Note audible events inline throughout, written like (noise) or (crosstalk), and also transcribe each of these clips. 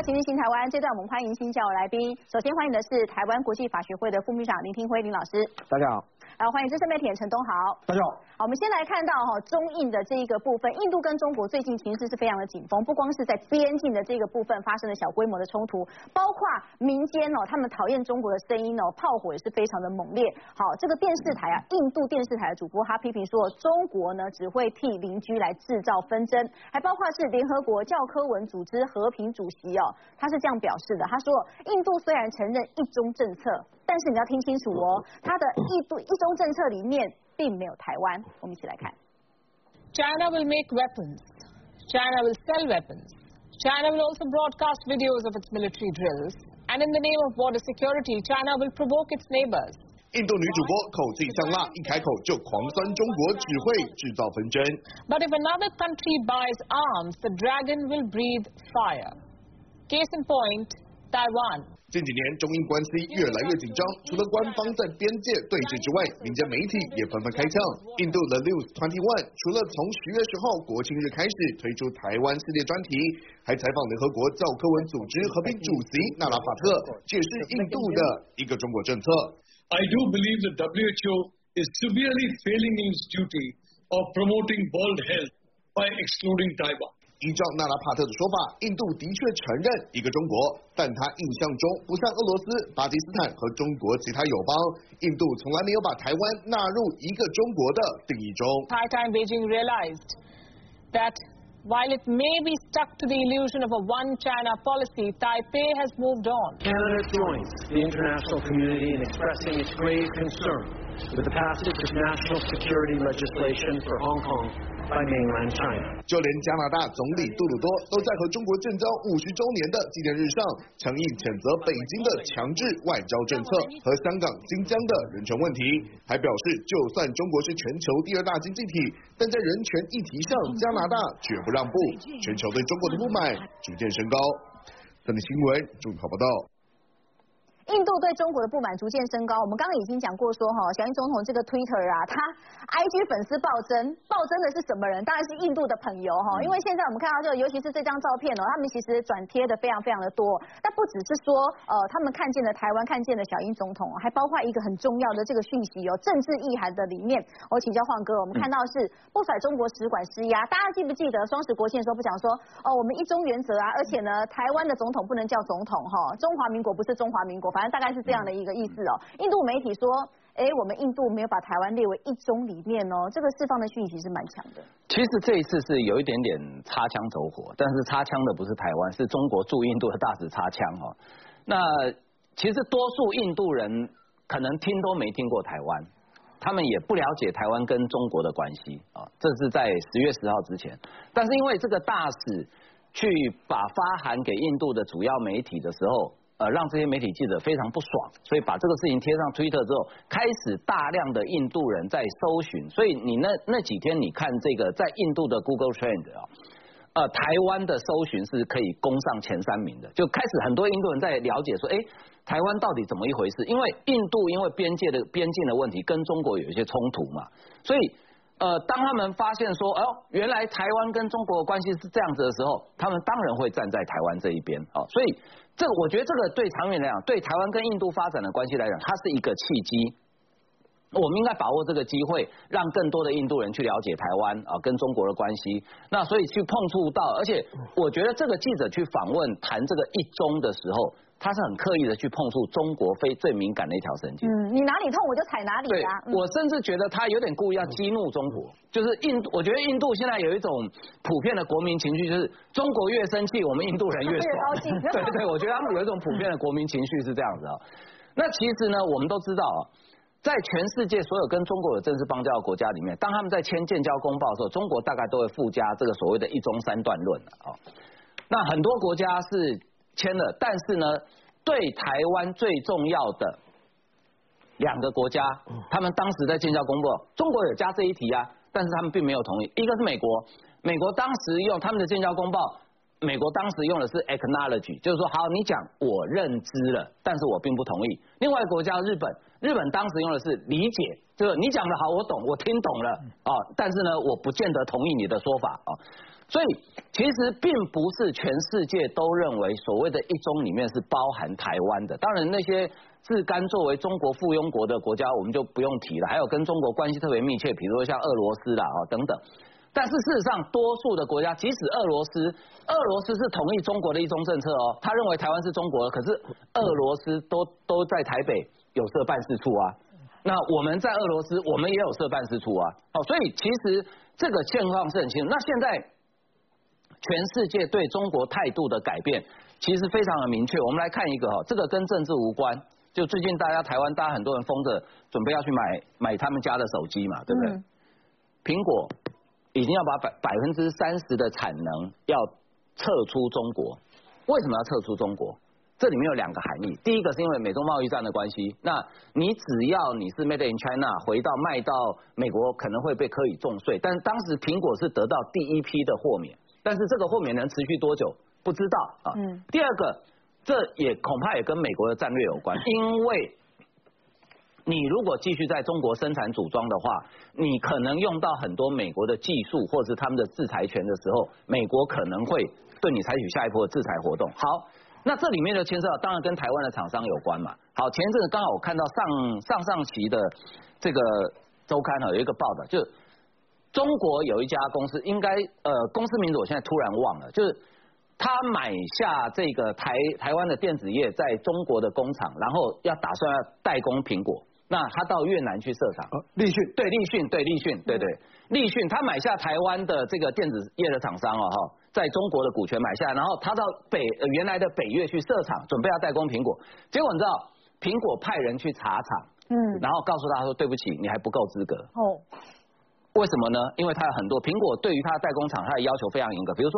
到请进新台湾，这段我们欢迎新教来宾。首先欢迎的是台湾国际法学会的副秘书长林庭辉林老师。大家好。然后欢迎资深媒体人陈东豪。大家好。好，我们先来看到哈中印的这一个部分，印度跟中国最近情势是非常的紧绷，不光是在边境的这个部分发生了小规模的冲突，包括民间哦他们讨厌中国的声音哦，炮火也是非常的猛烈。好，这个电视台啊，印度电视台的主播他批评说，中国呢只会替邻居来制造纷争，还包括是联合国教科文组织和平主席哦，他是这样表示的，他说印度虽然承认一中政策。但是你要听清楚哦，他的一度一中政策里面并没有台湾。我们一起来看。China will make weapons. China will sell weapons. China will also broadcast videos of its military drills. And in the name of border security, China will provoke its neighbors. 印度女主播口气香辣，一开口就狂酸中国只会制造纷争。But if another country buys arms, the dragon will breathe fire. Case in point, Taiwan. 近几年中印关系越来越紧张，除了官方在边界对峙之外，民间媒体也纷纷开枪。印度的 News Twenty One 除了从十月十号国庆日开始推出台湾系列专题，还采访联合国教科文组织和平主席纳拉法特，解释印度的一个中国政策。I do believe the WHO is severely failing in its duty of promoting world health by excluding Taiwan. 依照纳拉帕特的说法，印度的确承认一个中国，但他印象中不像俄罗斯、巴基斯坦和中国其他友邦，印度从来没有把台湾纳入一个中国的定义中。Time Beijing realized that while it may be stuck to the illusion of a one China policy, Taipei has moved on. Canada joins the international community in expressing its grave concern with the passage of national security legislation for Hong Kong. 就连加拿大总理杜鲁多都在和中国建交五十周年的纪念日上，强硬谴责北京的强制外交政策和香港、新疆的人权问题，还表示就算中国是全球第二大经济体，但在人权议题上，加拿大绝不让步。全球对中国的不满逐渐升高。三立新闻综合报道。印度对中国的不满逐渐升高。我们刚刚已经讲过说哈，小英总统这个 Twitter 啊，他 IG 粉丝暴增，暴增的是什么人？当然是印度的朋友哈。因为现在我们看到这个，尤其是这张照片哦，他们其实转贴的非常非常的多。但不只是说呃，他们看见了台湾，看见了小英总统，还包括一个很重要的这个讯息哦，政治意涵的里面。我请教晃哥，我们看到是不甩中国使馆施压，大家记不记得双十国庆的时候不讲说哦，我们一中原则啊，而且呢，台湾的总统不能叫总统哈，中华民国不是中华民国。反正大概是这样的一个意思哦。印度媒体说，哎，我们印度没有把台湾列为一中里面哦，这个释放的讯息是蛮强的。其实这一次是有一点点擦枪走火，但是擦枪的不是台湾，是中国驻印度的大使擦枪哦。那其实多数印度人可能听都没听过台湾，他们也不了解台湾跟中国的关系啊。这是在十月十号之前，但是因为这个大使去把发函给印度的主要媒体的时候。呃，让这些媒体记者非常不爽，所以把这个事情贴上推特之后，开始大量的印度人在搜寻。所以你那那几天，你看这个在印度的 Google Trend 啊，呃，台湾的搜寻是可以攻上前三名的，就开始很多印度人在了解说，哎，台湾到底怎么一回事？因为印度因为边界的边境的问题跟中国有一些冲突嘛，所以呃，当他们发现说，哦，原来台湾跟中国的关系是这样子的时候，他们当然会站在台湾这一边啊，所以。这个我觉得这个对长远来讲，对台湾跟印度发展的关系来讲，它是一个契机。我们应该把握这个机会，让更多的印度人去了解台湾啊，跟中国的关系。那所以去碰触到，而且我觉得这个记者去访问谈这个一中的时候。他是很刻意的去碰触中国非最敏感的一条神经。嗯，你哪里痛我就踩哪里呀。我甚至觉得他有点故意要激怒中国。就是印，我觉得印度现在有一种普遍的国民情绪，就是中国越生气，我们印度人越爽。高兴。对对，我觉得他们有一种普遍的国民情绪是这样子啊。那其实呢，我们都知道啊，在全世界所有跟中国有正式邦交的国家里面，当他们在签建交公报的时候，中国大概都会附加这个所谓的一中三段论啊。那很多国家是签了，但是呢。对台湾最重要的两个国家，他们当时在建交公报，中国有加这一题啊，但是他们并没有同意。一个是美国，美国当时用他们的建交公报，美国当时用的是 acknowledge，就是说好，你讲我认知了，但是我并不同意。另外一个国家日本，日本当时用的是理解，就是你讲的好，我懂，我听懂了啊，但是呢，我不见得同意你的说法啊。所以其实并不是全世界都认为所谓的一中里面是包含台湾的。当然那些自甘作为中国附庸国的国家，我们就不用提了。还有跟中国关系特别密切，比如说像俄罗斯啦啊等等。但是事实上，多数的国家，即使俄罗斯，俄罗斯是同意中国的一中政策哦，他认为台湾是中国的，可是俄罗斯都都在台北有设办事处啊。那我们在俄罗斯，我们也有设办事处啊。哦，所以其实这个现况是很清楚。那现在全世界对中国态度的改变，其实非常的明确。我们来看一个哈，这个跟政治无关，就最近大家台湾大家很多人疯着准备要去买买他们家的手机嘛，对不对？苹果。已经要把百百分之三十的产能要撤出中国，为什么要撤出中国？这里面有两个含义。第一个是因为美中贸易战的关系，那你只要你是 Made in China 回到卖到美国可能会被科以重税，但当时苹果是得到第一批的豁免，但是这个豁免能持续多久不知道啊。嗯。第二个，这也恐怕也跟美国的战略有关，因为。你如果继续在中国生产组装的话，你可能用到很多美国的技术或者是他们的制裁权的时候，美国可能会对你采取下一波的制裁活动。好，那这里面的牵涉当然跟台湾的厂商有关嘛。好，前一阵子刚好我看到上上上期的这个周刊哈有一个报道，就中国有一家公司，应该呃公司名字我现在突然忘了，就是他买下这个台台湾的电子业在中国的工厂，然后要打算要代工苹果。那他到越南去设厂，立讯。对立讯对立讯对对。立讯，他买下台湾的这个电子业的厂商哦哈，在中国的股权买下，然后他到北原来的北越去设厂，准备要代工苹果，结果你知道苹果派人去查厂，嗯，然后告诉他说对不起，你还不够资格。哦。为什么呢？因为它有很多苹果对于它的代工厂，它的要求非常严格。比如说，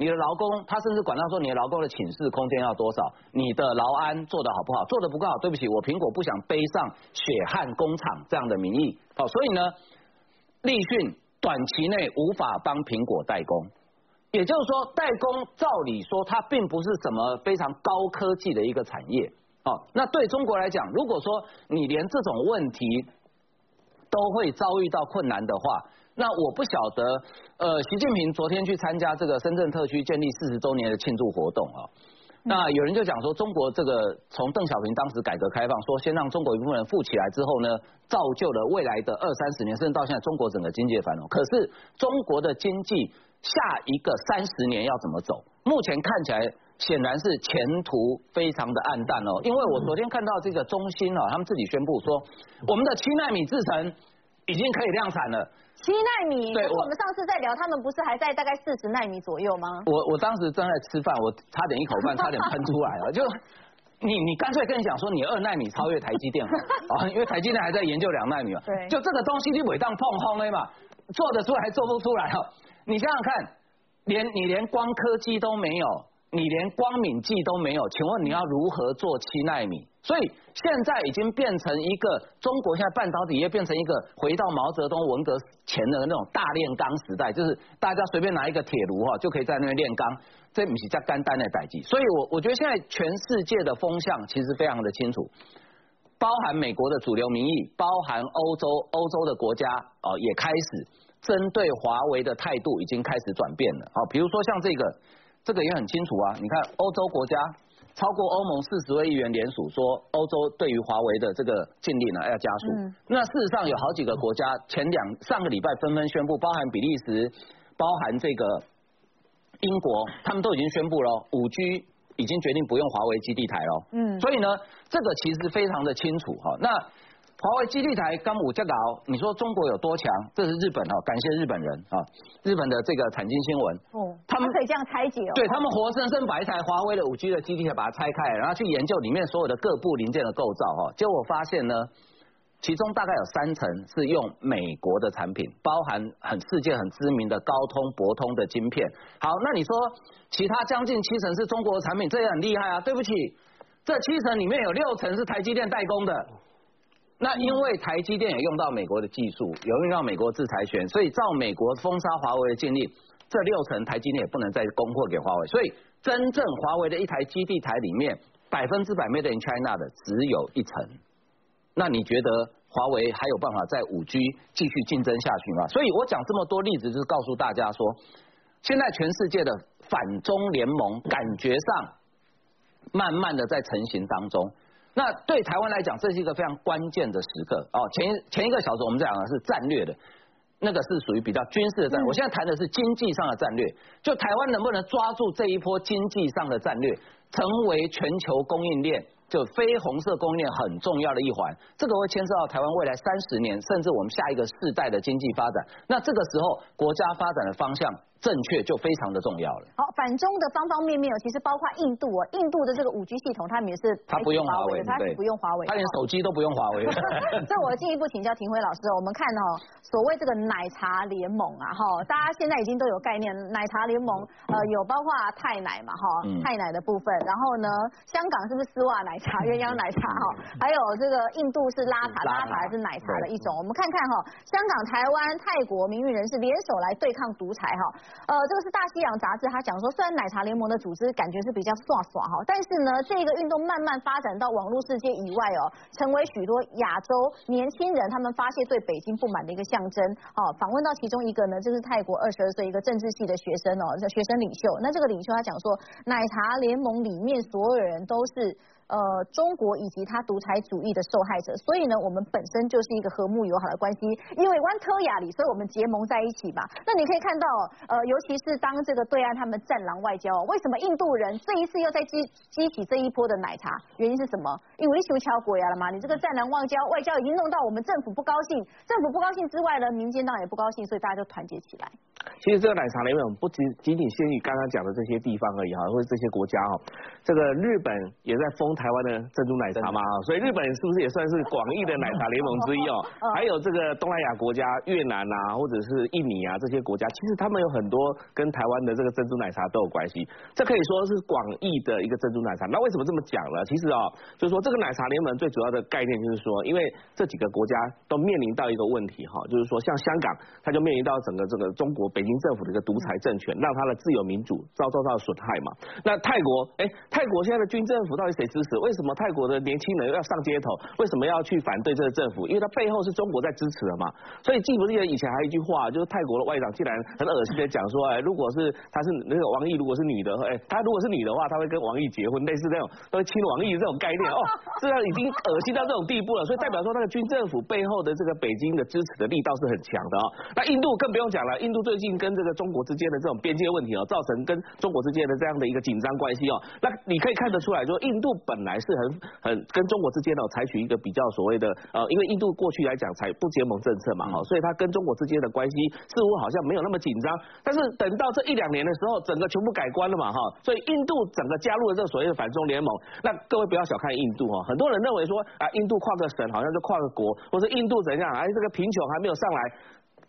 你的劳工，他甚至管到说你的劳工的寝室空间要多少，你的劳安做的好不好，做的不够好，对不起，我苹果不想背上血汗工厂这样的名义。好，所以呢，立讯短期内无法帮苹果代工，也就是说，代工照理说它并不是什么非常高科技的一个产业。好，那对中国来讲，如果说你连这种问题，都会遭遇到困难的话，那我不晓得，呃，习近平昨天去参加这个深圳特区建立四十周年的庆祝活动啊，那有人就讲说，中国这个从邓小平当时改革开放，说先让中国一部分人富起来之后呢，造就了未来的二三十年，甚至到现在中国整个经济繁荣。可是中国的经济下一个三十年要怎么走？目前看起来显然是前途非常的暗淡哦，因为我昨天看到这个中芯哦，他们自己宣布说，我们的七纳米制程。已经可以量产了，七纳米。对，我们上次在聊，他们不是还在大概四十纳米左右吗？我我当时正在吃饭，我差点一口饭差点喷出来了。就你你干脆跟你讲说，你二纳米超越台积电啊，(laughs) 因为台积电还在研究两纳米嘛。对。就这个东西你尾当碰轰了嘛，做得出来还做不出来哦。你想想看，连你连光刻机都没有，你连光敏剂都没有，请问你要如何做七纳米？所以现在已经变成一个中国现在半导体业变成一个回到毛泽东文革前的那种大炼钢时代，就是大家随便拿一个铁炉哈就可以在那边炼钢，这不是叫干单的代际。所以我我觉得现在全世界的风向其实非常的清楚，包含美国的主流民意，包含欧洲欧洲的国家哦也开始针对华为的态度已经开始转变了。好，比如说像这个这个也很清楚啊，你看欧洲国家。超过欧盟四十位议员联署说，欧洲对于华为的这个禁令呢要加速。那事实上有好几个国家前两上个礼拜纷纷宣布，包含比利时、包含这个英国，他们都已经宣布了五 G 已经决定不用华为基地台了。嗯，所以呢，这个其实非常的清楚哈。那华为基地台刚五这搞，你说中国有多强？这是日本哦，感谢日本人啊，日本的这个产经新闻。哦，他们可以这样拆解哦。对他们活生生把一台华为的五 G 的基地台把它拆开，然后去研究里面所有的各部零件的构造哈，结果发现呢，其中大概有三层是用美国的产品，包含很世界很知名的高通、博通的晶片。好，那你说其他将近七成是中国的产品，这也很厉害啊。对不起，这七成里面有六成是台积电代工的。那因为台积电也用到美国的技术，有用到美国制裁权，所以照美国封杀华为的禁令，这六成台积电也不能再供货给华为。所以真正华为的一台基地台里面，百分之百 made in China 的只有一层。那你觉得华为还有办法在五 G 继续竞争下去吗？所以我讲这么多例子，就是告诉大家说，现在全世界的反中联盟感觉上慢慢的在成型当中。那对台湾来讲，这是一个非常关键的时刻哦。前前一个小时我们讲的是战略的，那个是属于比较军事的战略。我现在谈的是经济上的战略，就台湾能不能抓住这一波经济上的战略，成为全球供应链。就非红色供应链很重要的一环，这个会牵涉到台湾未来三十年，甚至我们下一个世代的经济发展。那这个时候，国家发展的方向。正确就非常的重要了。好，反中的方方面面哦，其实包括印度哦，印度的这个五 G 系统，他们也是它不用华为，它是不用华为，它连手机都不用华为。(laughs) (laughs) 这我进一步请教庭辉老师哦，我们看哦，所谓这个奶茶联盟啊，哈，大家现在已经都有概念，奶茶联盟呃有包括泰奶嘛，哈，泰奶的部分，然后呢，香港是不是丝袜奶茶、鸳鸯奶茶哈，还有这个印度是拉茶，拉茶还是奶茶的一种，我们看看哈，香港、台湾、泰国名誉人士联手来对抗独裁哈。呃，这个是大西洋杂志，他讲说，虽然奶茶联盟的组织感觉是比较耍耍哈，但是呢，这个运动慢慢发展到网络世界以外哦，成为许多亚洲年轻人他们发泄对北京不满的一个象征。哦，访问到其中一个呢，就是泰国二十二岁一个政治系的学生哦，学生领袖。那这个领袖他讲说，奶茶联盟里面所有人都是。呃，中国以及他独裁主义的受害者，所以呢，我们本身就是一个和睦友好的关系，因为湾特亚里，所以我们结盟在一起嘛。那你可以看到，呃，尤其是当这个对岸他们战狼外交，为什么印度人这一次又在激激起这一波的奶茶？原因是什么？因为修桥国呀了嘛，你这个战狼外交外交已经弄到我们政府不高兴，政府不高兴之外呢，民间当然也不高兴，所以大家就团结起来。其实这个奶茶联盟不仅仅仅限于刚刚讲的这些地方而已哈，或者这些国家哈，这个日本也在封台湾的珍珠奶茶嘛哈，所以日本是不是也算是广义的奶茶联盟之一哦？(laughs) 还有这个东南亚国家越南啊，或者是印尼啊这些国家，其实他们有很多跟台湾的这个珍珠奶茶都有关系，这可以说是广义的一个珍珠奶茶。那为什么这么讲呢？其实哦，就是说这个奶茶联盟最主要的概念就是说，因为这几个国家都面临到一个问题哈，就是说像香港，它就面临到整个这个中国。北京政府的一个独裁政权，让他的自由民主遭受到损害嘛？那泰国，哎，泰国现在的军政府到底谁支持？为什么泰国的年轻人要上街头？为什么要去反对这个政府？因为他背后是中国在支持的嘛。所以记不记得以前还有一句话，就是泰国的外长竟然很恶心的讲说，哎，如果是他是那个王毅，如果是女的，哎，他如果是女的话，他会跟王毅结婚，类似这种都会亲王毅这种概念哦，这样已经恶心到这种地步了。所以代表说，那个军政府背后的这个北京的支持的力道是很强的哦。那印度更不用讲了，印度最近跟这个中国之间的这种边界问题哦，造成跟中国之间的这样的一个紧张关系哦。那你可以看得出来，说印度本来是很很跟中国之间呢采取一个比较所谓的呃，因为印度过去来讲采不结盟政策嘛哈，所以它跟中国之间的关系似乎好像没有那么紧张。但是等到这一两年的时候，整个全部改观了嘛哈，所以印度整个加入了这个所谓的反中联盟。那各位不要小看印度哈，很多人认为说啊，印度跨个省好像就跨个国，或者印度怎样，哎，这个贫穷还没有上来。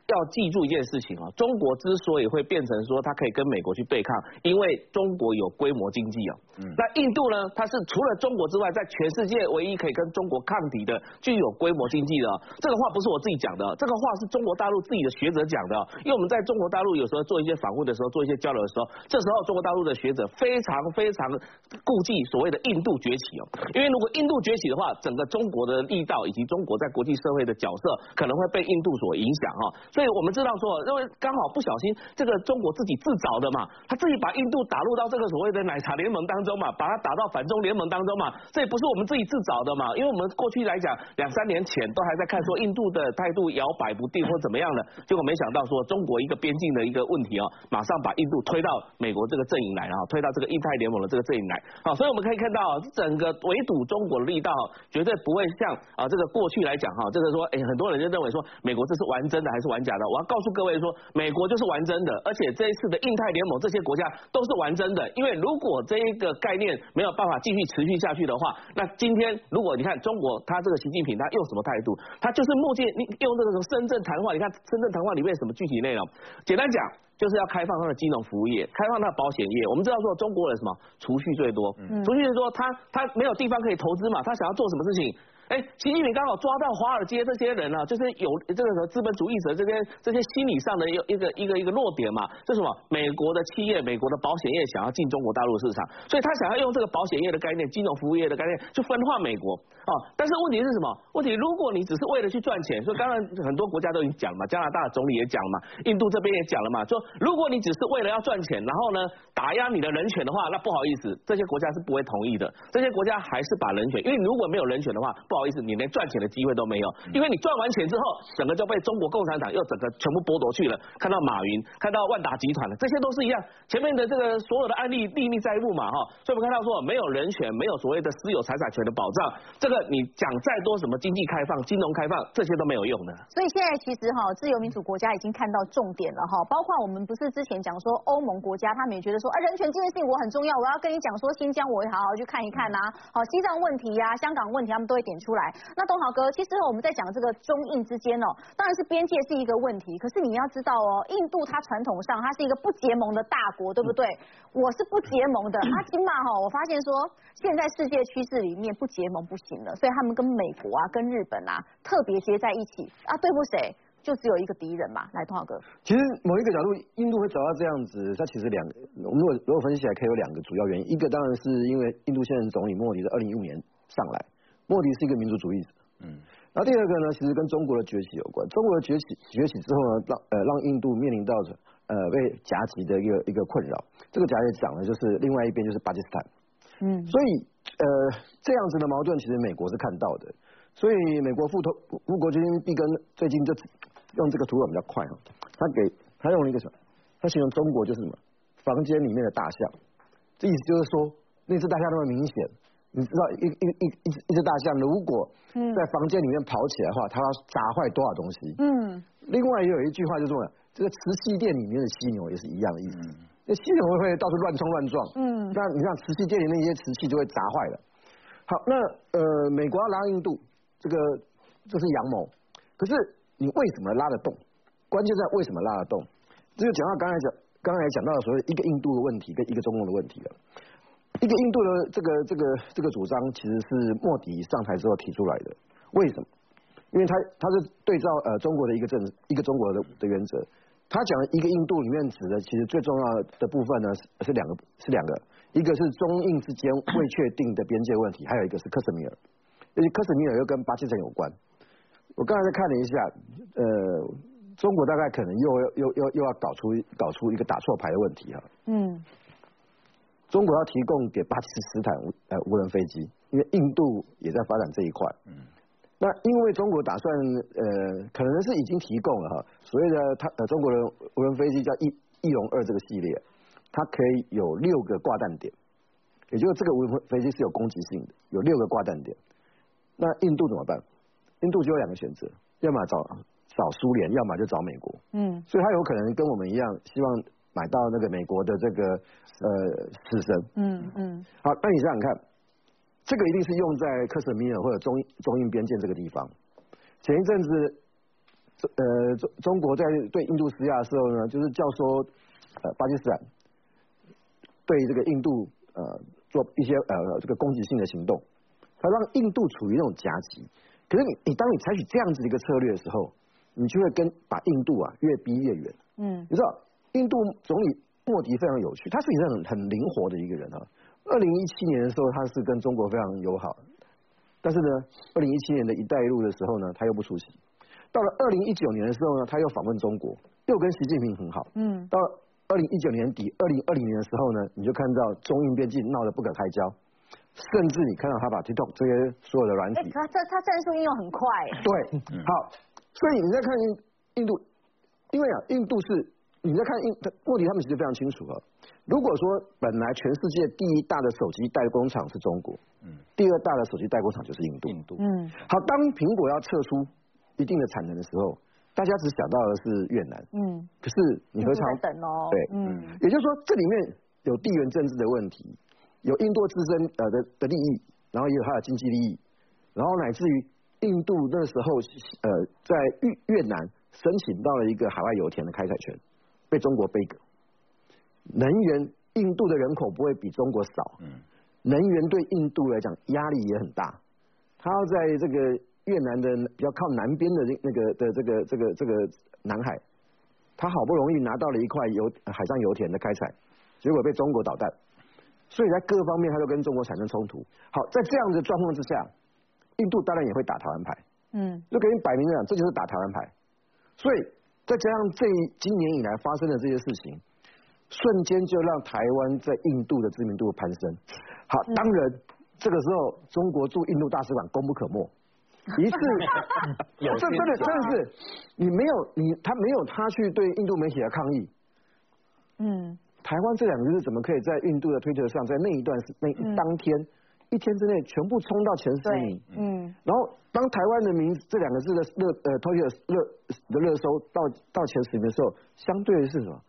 要记住一件事情啊，中国之所以会变成说它可以跟美国去对抗，因为中国有规模经济啊。嗯。那印度呢，它是除了中国之外，在全世界唯一可以跟中国抗敌的、具有规模经济的。这个话不是我自己讲的，这个话是中国大陆自己的学者讲的。因为我们在中国大陆有时候做一些访问的时候，做一些交流的时候，这时候中国大陆的学者非常非常顾忌所谓的印度崛起哦。因为如果印度崛起的话，整个中国的力道以及中国在国际社会的角色可能会被印度所影响哈。所以我们知道说，因为刚好不小心，这个中国自己自找的嘛，他自己把印度打入到这个所谓的奶茶联盟当中嘛，把它打到反中联盟当中嘛，这也不是我们自己自找的嘛，因为我们过去来讲，两三年前都还在看说印度的态度摇摆不定或怎么样的，结果没想到说中国一个边境的一个问题哦，马上把印度推到美国这个阵营来，然后推到这个印太联盟的这个阵营来，好，所以我们可以看到整个围堵中国的力道绝对不会像啊这个过去来讲哈，这个说哎很多人就认为说美国这是玩真的还是玩假的，我要。告诉各位说，美国就是玩真的，而且这一次的印太联盟这些国家都是玩真的。因为如果这一个概念没有办法继续持续下去的话，那今天如果你看中国，他这个习近平他用什么态度？他就是目前你用这个什么深圳谈话，你看深圳谈话里面什么具体内容？简单讲，就是要开放他的金融服务业，开放他的保险业。我们知道说中国人什么储蓄最多，储蓄最多，他他没有地方可以投资嘛，他想要做什么事情？哎，习近平刚好抓到华尔街这些人啊，就是有这个什么资本主义者这些这些心理上的一个一个一个一个弱点嘛，这什么？美国的企业、美国的保险业想要进中国大陆市场，所以他想要用这个保险业的概念、金融服务业的概念去分化美国啊。但是问题是什么？问题如果你只是为了去赚钱，所以刚刚很多国家都已经讲了嘛，加拿大总理也讲了嘛，印度这边也讲了嘛，说如果你只是为了要赚钱，然后呢打压你的人权的话，那不好意思，这些国家是不会同意的。这些国家还是把人权，因为如果没有人权的话，不好意思，你连赚钱的机会都没有，因为你赚完钱之后，整个就被中国共产党又整个全部剥夺去了。看到马云，看到万达集团了，这些都是一样，前面的这个所有的案例历历在目嘛哈。所以我们看到说，没有人权，没有所谓的私有财产权的保障，这个你讲再多什么经济开放、金融开放，这些都没有用的。所以现在其实哈，自由民主国家已经看到重点了哈，包括我们不是之前讲说欧盟国家，他们也觉得说啊，人权这件事情我很重要，我要跟你讲说新疆我会好好去看一看呐，好西藏问题呀、香港问题他们都会点出来。那东豪哥，其实我们在讲这个中印之间哦，当然是边界是一个问题，可是你要知道哦，印度它传统上它是一个不结盟的大国，对不对？我是不结盟的，阿金嘛哈，我发现说现在世界趋势里面不结盟不行了，所以他们跟美国啊、跟日本啊特别接在一起啊，对付谁就只有一个敌人嘛。来，东豪哥，其实某一个角度，印度会走到这样子，它其实两个，我们如果如果分析起来，可以有两个主要原因。一个当然是因为印度现任总理莫迪在二零一五年上来，莫迪是一个民族主义者，嗯。然后第二个呢，其实跟中国的崛起有关。中国的崛起崛起之后呢，让呃让印度面临到呃被夹击的一个一个困扰。这个夹击讲的就是另外一边就是巴基斯坦。嗯。所以呃这样子的矛盾，其实美国是看到的。所以美国副头副国军毕根最近就用这个图表比较快哈，他给他用了一个什么？他形容中国就是什么？房间里面的大象。这意思就是说，那只大象那么明显。你知道一一一一一只大象如果在房间里面跑起来的话，它要砸坏多少东西？嗯。另外也有一句话就说，这个瓷器店里面的犀牛也是一样的意思。那犀牛会到处乱冲乱撞。嗯。那你像瓷器店里那些瓷器就会砸坏了。好，那呃，美国要拉印度，这个这是阳谋。可是你为什么拉得动？关键在为什么拉得动？这就讲到刚才讲刚才讲到的所谓一个印度的问题跟一个中共的问题了。一个印度的这个这个这个主张，其实是莫迪上台之后提出来的。为什么？因为他他是对照呃中国的一个政一个中国的的原则。他讲一个印度里面指的，其实最重要的部分呢是是两个是两个，一个是中印之间未确定的边界问题，还有一个是克什米尔。而且克什米尔又跟巴基斯坦有关。我刚才看了一下，呃，中国大概可能又又又又要搞出搞出一个打错牌的问题哈。嗯。中国要提供给巴基斯坦呃无人飞机，因为印度也在发展这一块。嗯。那因为中国打算呃，可能是已经提供了哈，所以呢它呃中国的无人飞机叫翼翼龙二这个系列，它可以有六个挂弹点，也就是这个无人飞机是有攻击性的，有六个挂弹点。那印度怎么办？印度就有两个选择，要么找找苏联，要么就找美国。嗯。所以它有可能跟我们一样，希望。买到那个美国的这个呃死神，嗯嗯，好，那你想想看，这个一定是用在克什米尔或者中中印边界这个地方。前一阵子，呃中中国在对印度施压的时候呢，就是教唆呃巴基斯坦对这个印度呃做一些呃这个攻击性的行动，它让印度处于那种夹击。可是你你当你采取这样子的一个策略的时候，你就会跟把印度啊越逼越远。嗯，你知道。印度总理莫迪非常有趣，他是一个很很灵活的一个人啊。二零一七年的时候，他是跟中国非常友好，但是呢，二零一七年的一带一路的时候呢，他又不出席。到了二零一九年的时候呢，他又访问中国，又跟习近平很好。嗯。到二零一九年底，二零二零年的时候呢，你就看到中印边境闹得不可开交，甚至你看到他把 TikTok 这些所有的软体，他他他战术应用很快。对，好，所以你在看印印度，因为啊，印度是。你在看印问题他们其实非常清楚啊。如果说本来全世界第一大的手机代工厂是中国，嗯，第二大的手机代工厂就是印度，印度，嗯，好，当苹果要撤出一定的产能的时候，大家只想到的是越南，嗯，可是你何尝？等哦，对，嗯，也就是说这里面有地缘政治的问题，有印度自身呃的的利益，然后也有它的经济利益，然后乃至于印度那时候呃在越越南申请到了一个海外油田的开采权。被中国背革，能源印度的人口不会比中国少，嗯，能源对印度来讲压力也很大，他要在这个越南的比较靠南边的那个的这个这个这个南海，他好不容易拿到了一块油海上油田的开采，结果被中国捣蛋，所以在各方面他都跟中国产生冲突。好，在这样的状况之下，印度当然也会打台湾牌，嗯，就给你摆明了讲，这就是打台湾牌。所以再加上这今年以来发生的这些事情，瞬间就让台湾在印度的知名度攀升。好，当然这个时候中国驻印度大使馆功不可没，一次，(laughs) 这真的真的是你没有你他没有他去对印度媒体的抗议，嗯，台湾这两个字怎么可以在印度的推特上，在那一段时那当天一天之内全部冲到前十名，嗯，然后当台湾的名这两个字的热呃推特热的热搜到到前十名的时候，相对的是什么？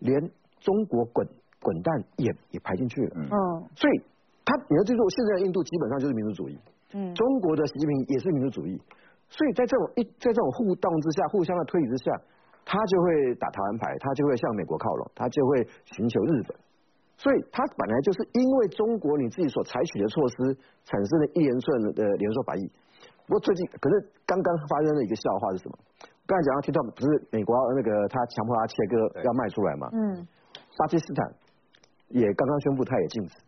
连中国滚滚蛋也也排进去了，嗯，所以他你要记住，现在印度基本上就是民族主义，嗯，中国的习近平也是民族主义，所以在这种一在这种互动之下，互相的推理之下，他就会打台湾牌，他就会向美国靠拢，他就会寻求日本，所以他本来就是因为中国你自己所采取的措施产生了一连串的连锁反应。不过最近可是刚刚发生了一个笑话是什么？刚才讲到 TikTok 不是美国那个他强迫他切割要卖出来嘛？嗯。巴基斯坦也刚刚宣布他也禁止，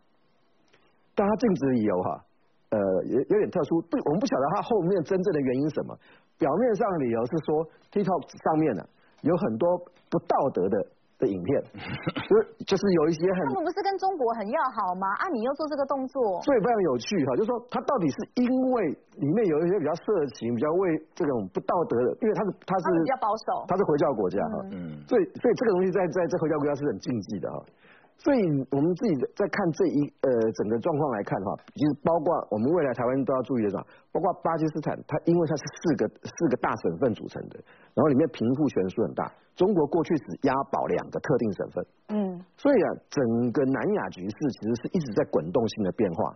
但他禁止的理由哈，呃，有有点特殊，不，我们不晓得他后面真正的原因是什么。表面上的理由是说，TikTok 上面呢有很多不道德的。的影片，(laughs) 就是就是有一些很，他们不是跟中国很要好吗？啊，你又做这个动作，所以非常有趣哈。就是说，他到底是因为里面有一些比较色情、比较为这种不道德的，因为他是他是比较保守，他是回教国家哈，嗯，所以所以这个东西在在在回教国家是很禁忌的哈。所以我们自己在看这一呃整个状况来看的话，其实包括我们未来台湾都要注意的是？包括巴基斯坦，它因为它是四个四个大省份组成的，然后里面贫富悬殊很大。中国过去只押宝两个特定省份，嗯，所以啊，整个南亚局势其实是一直在滚动性的变化。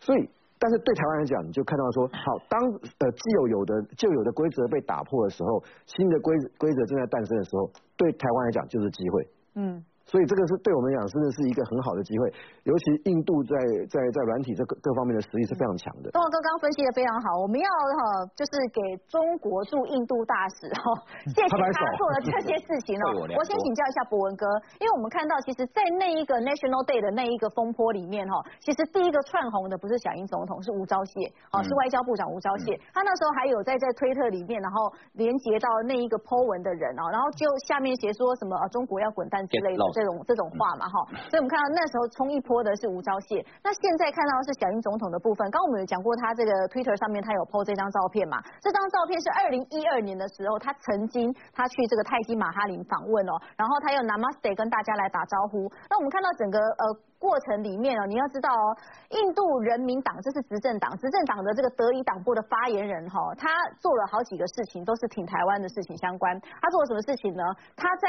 所以，但是对台湾来讲，你就看到说，好，当呃既有有的旧有的规则被打破的时候，新的规规则正在诞生的时候，对台湾来讲就是机会，嗯。所以这个是对我们讲，真的是一个很好的机会。尤其印度在在在软体这各各方面的实力是非常强的。东华哥刚刚分析的非常好，我们要哈就是给中国驻印度大使哈，谢谢他做了这些事情哦。(laughs) 我先请教一下博文哥，因为我们看到其实，在那一个 National Day 的那一个风波里面哈，其实第一个窜红的不是小英总统，是吴钊燮，哦，是外交部长吴钊燮。他那时候还有在在推特里面，然后连接到那一个 po 文的人哦，然后就下面写说什么啊中国要滚蛋之类的。这种这种话嘛哈，所以我们看到那时候冲一波的是吴钊燮，那现在看到的是小英总统的部分。刚我们有讲过，他这个 Twitter 上面他有 po 这张照片嘛？这张照片是二零一二年的时候，他曾经他去这个泰姬玛哈林访问哦，然后他用 Namaste 跟大家来打招呼。那我们看到整个呃。过程里面哦，你要知道哦，印度人民党这是执政党，执政党的这个德里党部的发言人哈，他做了好几个事情，都是挺台湾的事情相关。他做了什么事情呢？他在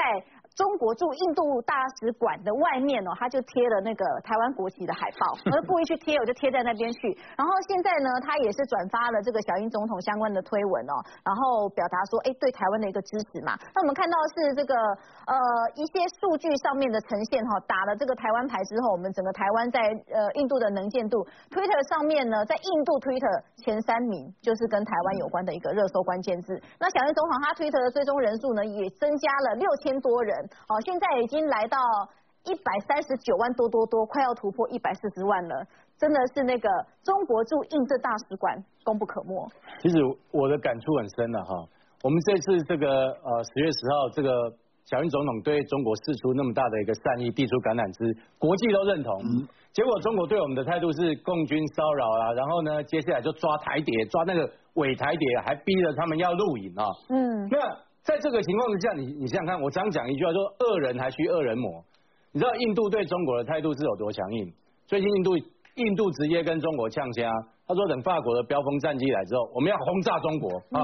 中国驻印度大使馆的外面哦，他就贴了那个台湾国旗的海报，我就故意去贴，我就贴在那边去。然后现在呢，他也是转发了这个小英总统相关的推文哦，然后表达说，哎，对台湾的一个支持嘛。那我们看到是这个呃一些数据上面的呈现哈，打了这个台湾牌之后。我们整个台湾在呃印度的能见度，Twitter 上面呢，在印度 Twitter 前三名就是跟台湾有关的一个热搜关键字。那小英总统他 Twitter 的追踪人数呢，也增加了六千多人，哦，现在已经来到一百三十九万多多多，快要突破一百四十万了，真的是那个中国驻印这大使馆功不可没。其实我的感触很深的哈，我们这次这个呃十月十号这个。小英总统对中国示出那么大的一个善意，递出橄榄枝，国际都认同。结果中国对我们的态度是共军骚扰啊，然后呢，接下来就抓台谍，抓那个伪台谍，还逼着他们要录影啊。嗯。那在这个情况之下，你你想想看，我常讲一句话，说恶人还需恶人磨。你知道印度对中国的态度是有多强硬？最近印度印度直接跟中国呛虾，他说等法国的标风战机来之后，我们要轰炸中国啊。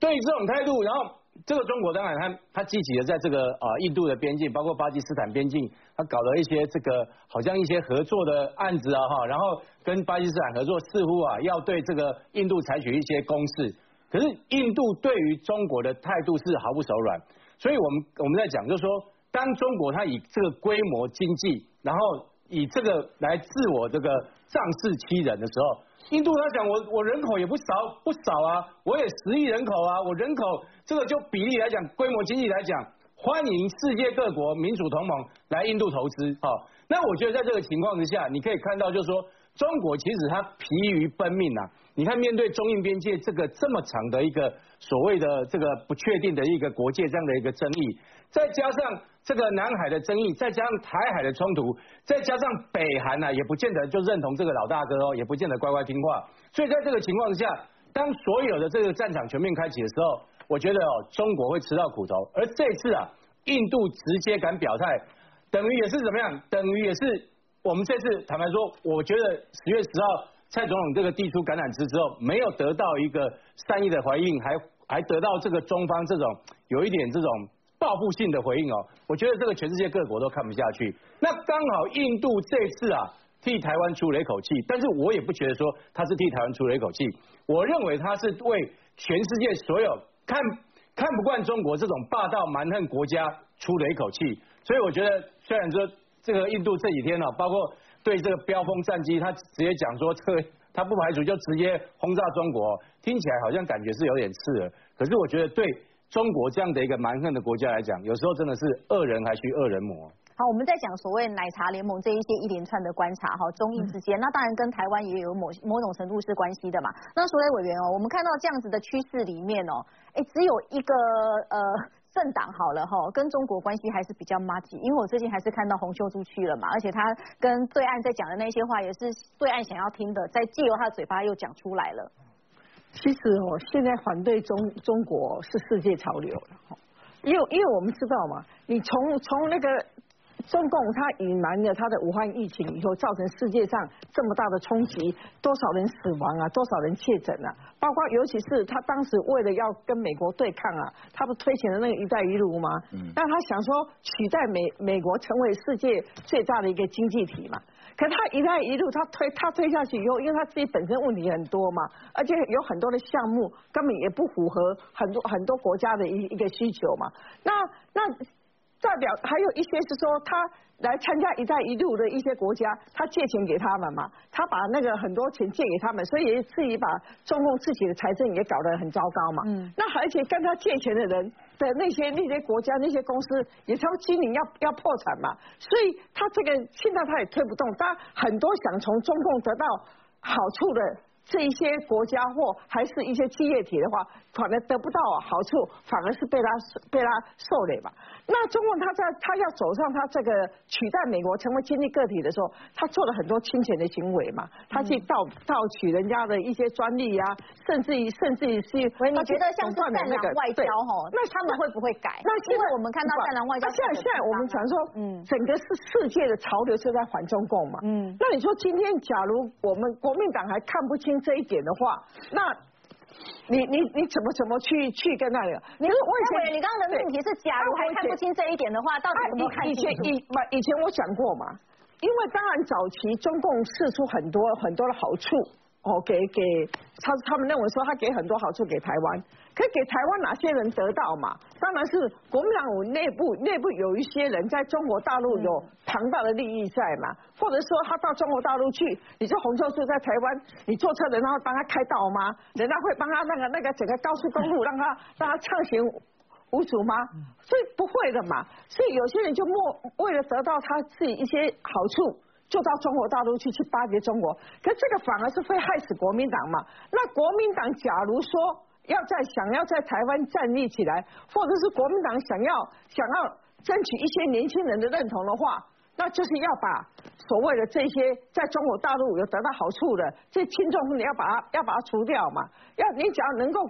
对这种态度，然后。这个中国当然，他他积极的在这个啊印度的边境，包括巴基斯坦边境，他搞了一些这个好像一些合作的案子啊哈，然后跟巴基斯坦合作，似乎啊要对这个印度采取一些攻势。可是印度对于中国的态度是毫不手软，所以我们我们在讲就是说，当中国它以这个规模经济，然后以这个来自我这个仗势欺人的时候，印度他讲我我人口也不少不少啊，我也十亿人口啊，我人口这个就比例来讲，规模经济来讲，欢迎世界各国民主同盟来印度投资。好，那我觉得在这个情况之下，你可以看到就是说，中国其实它疲于奔命啊。你看面对中印边界这个这么长的一个所谓的这个不确定的一个国界这样的一个争议，再加上。这个南海的争议，再加上台海的冲突，再加上北韩呢，也不见得就认同这个老大哥哦，也不见得乖乖听话。所以在这个情况下，当所有的这个战场全面开启的时候，我觉得哦，中国会吃到苦头。而这次啊，印度直接敢表态，等于也是怎么样？等于也是我们这次坦白说，我觉得十月十号蔡总统这个递出橄榄枝之后，没有得到一个善意的回应，还还得到这个中方这种有一点这种。报复性的回应哦，我觉得这个全世界各国都看不下去。那刚好印度这次啊替台湾出了一口气，但是我也不觉得说他是替台湾出了一口气，我认为他是为全世界所有看看不惯中国这种霸道蛮横国家出了一口气。所以我觉得，虽然说这个印度这几天呢，包括对这个标风战机，他直接讲说这他不排除就直接轰炸中国，听起来好像感觉是有点刺耳。可是我觉得对。中国这样的一个蛮横的国家来讲，有时候真的是恶人还需恶人磨。好，我们在讲所谓奶茶联盟这一些一连串的观察哈，中印之间，那当然跟台湾也有某某种程度是关系的嘛。那所谓委员哦，我们看到这样子的趋势里面哦，哎，只有一个呃政党好了哈，跟中国关系还是比较麻吉，因为我最近还是看到洪秀柱去了嘛，而且他跟对岸在讲的那些话，也是对岸想要听的，在借由他的嘴巴又讲出来了。其实哦，现在反对中中国是世界潮流了，因为因为我们知道嘛，你从从那个中共他隐瞒了他的武汉疫情以后，造成世界上这么大的冲击，多少人死亡啊，多少人确诊啊，包括尤其是他当时为了要跟美国对抗啊，他不推行了那个一带一路吗？嗯，那他想说取代美美国成为世界最大的一个经济体嘛。可他一带一路，他推他推下去以后，因为他自己本身问题很多嘛，而且有很多的项目根本也不符合很多很多国家的一一个需求嘛。那那代表还有一些是说他。来参加“一带一路”的一些国家，他借钱给他们嘛，他把那个很多钱借给他们，所以自己把中共自己的财政也搞得很糟糕嘛。嗯。那而且跟他借钱的人的那些那些国家那些公司，也超今年要要破产嘛，所以他这个现在他也推不动，他很多想从中共得到好处的。这一些国家或还是一些企业体的话，反而得不到好处，反而是被他被他受累嘛。那中共他在他要走上他这个取代美国成为经济个体的时候，他做了很多侵权的行为嘛，他去盗盗取人家的一些专利呀，甚至于甚至于是，你觉得像是战狼外交哈？那他们会不会改？那因为我们看到战狼外交，现在现在我们讲说，嗯，整个是世界的潮流是在反中共嘛，嗯，那你说今天假如我们国民党还看不清。这一点的话，那你你你怎么怎么去去跟那个？你是为什你刚刚的问题是，假如还看不清这一点的话，到底怎么看以前以以前我讲过嘛，因为当然早期中共试出很多很多的好处。哦，给给他他们认为说他给很多好处给台湾，可以给台湾哪些人得到嘛？当然是国民党内部内部有一些人在中国大陆有庞大的利益在嘛，或者说他到中国大陆去，你说洪秀柱在台湾，你坐车人家会帮他开道吗？人家会帮他那个那个整个高速公路让他让他畅行无阻吗？所以不会的嘛。所以有些人就莫为了得到他自己一些好处。就到中国大陆去去巴结中国，可这个反而是会害死国民党嘛？那国民党假如说要在想要在台湾站立起来，或者是国民党想要想要争取一些年轻人的认同的话。那就是要把所谓的这些在中国大陆有得到好处的这轻重，你要把它要把它除掉嘛。要你只要能够